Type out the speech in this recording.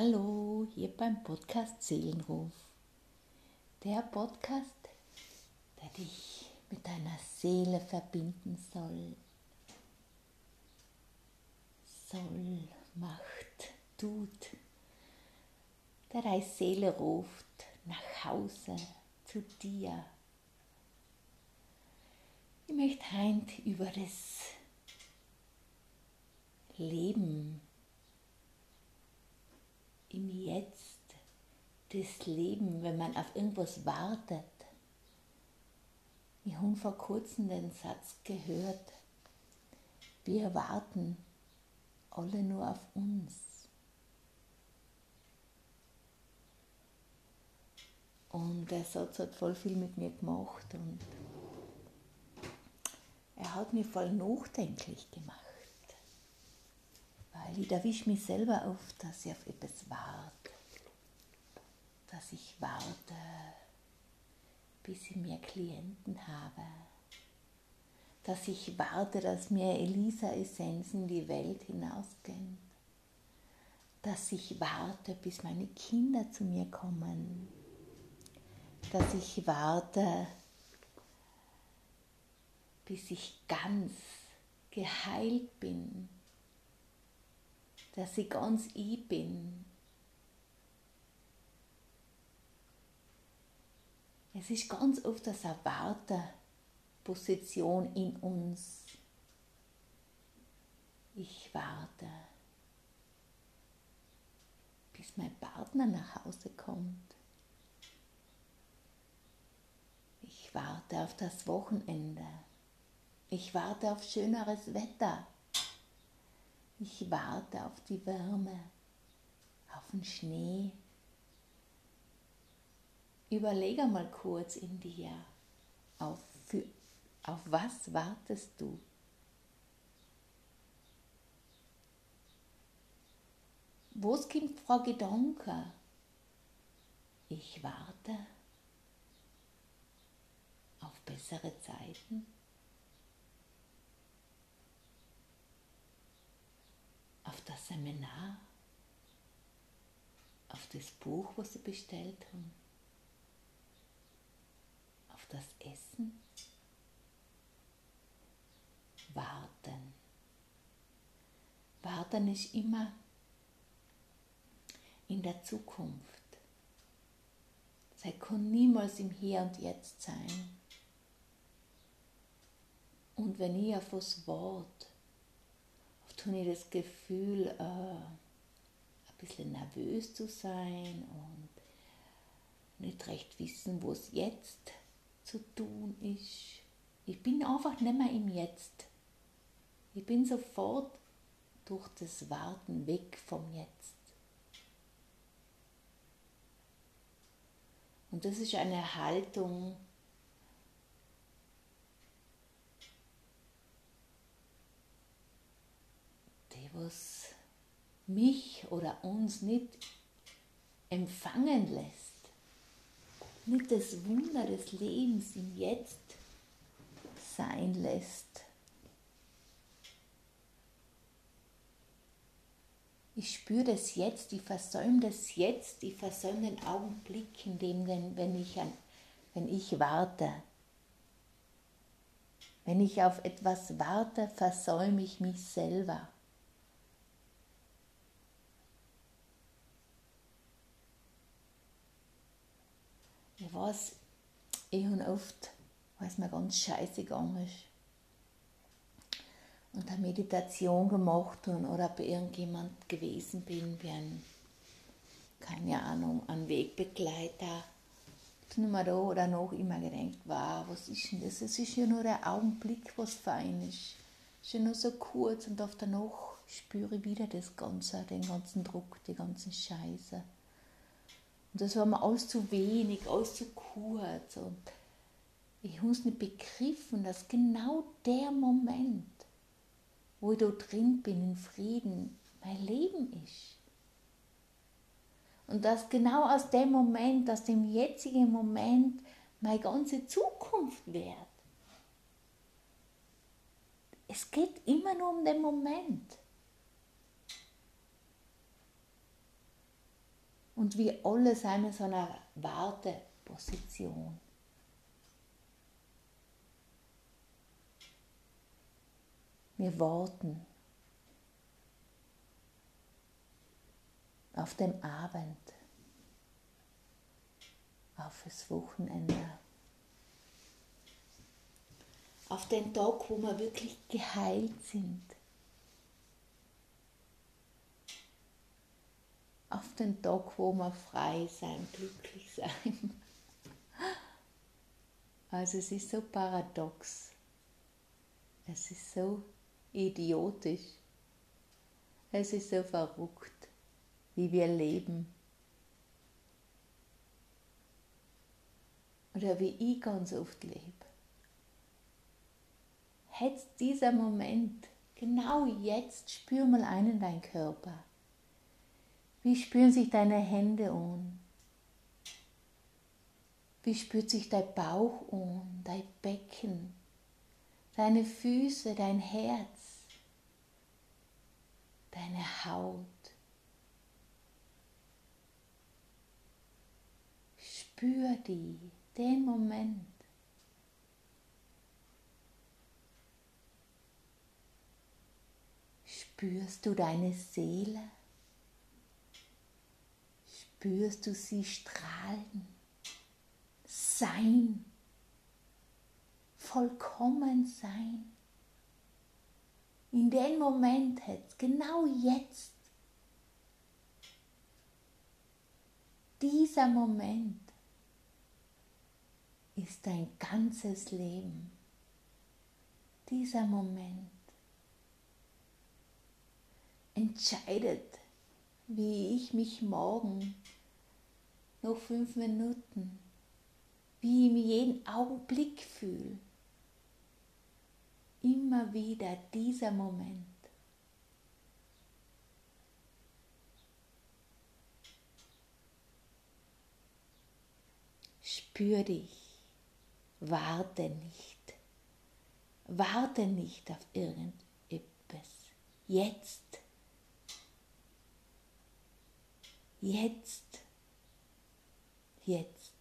Hallo, hier beim Podcast Seelenruf. Der Podcast, der dich mit deiner Seele verbinden soll. Soll, macht, tut. Der deine Seele ruft nach Hause zu dir. Ich möchte heute über das Leben im Jetzt, das Leben, wenn man auf irgendwas wartet. Ich habe vor kurzem den Satz gehört, wir warten alle nur auf uns. Und der Satz hat voll viel mit mir gemacht und er hat mich voll nachdenklich gemacht weil ich erwische mich selber oft, dass ich auf etwas warte. Dass ich warte, bis ich mehr Klienten habe. Dass ich warte, dass mir Elisa-Essenzen die Welt hinausgehen. Dass ich warte, bis meine Kinder zu mir kommen. Dass ich warte, bis ich ganz geheilt bin dass ich ganz ich bin. Es ist ganz oft das Erwarterposition in uns. Ich warte, bis mein Partner nach Hause kommt. Ich warte auf das Wochenende. Ich warte auf schöneres Wetter. Ich warte auf die Wärme, auf den Schnee. Überlege mal kurz in dir, auf, für, auf was wartest du? Wo kommt Frau Gedanke? Ich warte auf bessere Zeiten. auf das Seminar, auf das Buch, was sie bestellt haben, auf das Essen. Warten. Warten ist immer in der Zukunft. Sei kann niemals im Hier und Jetzt sein. Und wenn ich auf das Wort habe ich das Gefühl, äh, ein bisschen nervös zu sein und nicht recht wissen, wo es jetzt zu tun ist. Ich bin einfach nicht mehr im Jetzt. Ich bin sofort durch das Warten weg vom Jetzt. Und das ist eine Haltung, was mich oder uns nicht empfangen lässt, nicht das Wunder des Lebens im Jetzt sein lässt. Ich spüre das jetzt, ich versäume das jetzt, ich versäume den Augenblick, in dem, wenn, ich an, wenn ich warte. Wenn ich auf etwas warte, versäume ich mich selber. Ich weiß, ich habe oft, weil es mir ganz scheiße gegangen ist, und eine Meditation gemacht habe oder bei irgendjemand gewesen bin, wie ein, keine Ahnung, ein Wegbegleiter, dann habe da oder noch immer gedacht, wow, was ist denn das? Es ist ja nur der Augenblick, was fein ist. Es ist ja nur so kurz und der Nacht spüre ich wieder das Ganze, den ganzen Druck, die ganzen Scheiße. Und das war mir alles zu wenig, alles zu kurz. Und ich habe es nicht begriffen, dass genau der Moment, wo ich da drin bin, in Frieden, mein Leben ist. Und dass genau aus dem Moment, aus dem jetzigen Moment, meine ganze Zukunft wird. Es geht immer nur um den Moment. Und wir alle sind in so einer Warteposition. Wir warten auf den Abend, auf das Wochenende, auf den Tag, wo wir wirklich geheilt sind. Auf den Tag, wo wir frei sein, glücklich sein. Also es ist so paradox. Es ist so idiotisch. Es ist so verrückt, wie wir leben. Oder wie ich ganz oft lebe. Jetzt dieser Moment, genau jetzt, spür mal ein in deinen Körper. Wie spüren sich deine Hände an? Wie spürt sich dein Bauch an, dein Becken, deine Füße, dein Herz, deine Haut? Spür die, den Moment. Spürst du deine Seele? Spürst du sie strahlen? Sein. Vollkommen sein. In dem Moment jetzt, genau jetzt. Dieser Moment ist dein ganzes Leben. Dieser Moment entscheidet, wie ich mich morgen noch fünf Minuten, wie ich mich jeden Augenblick fühle. Immer wieder dieser Moment. Spür dich, warte nicht, warte nicht auf irgendetwas. Jetzt Jetzt, jetzt.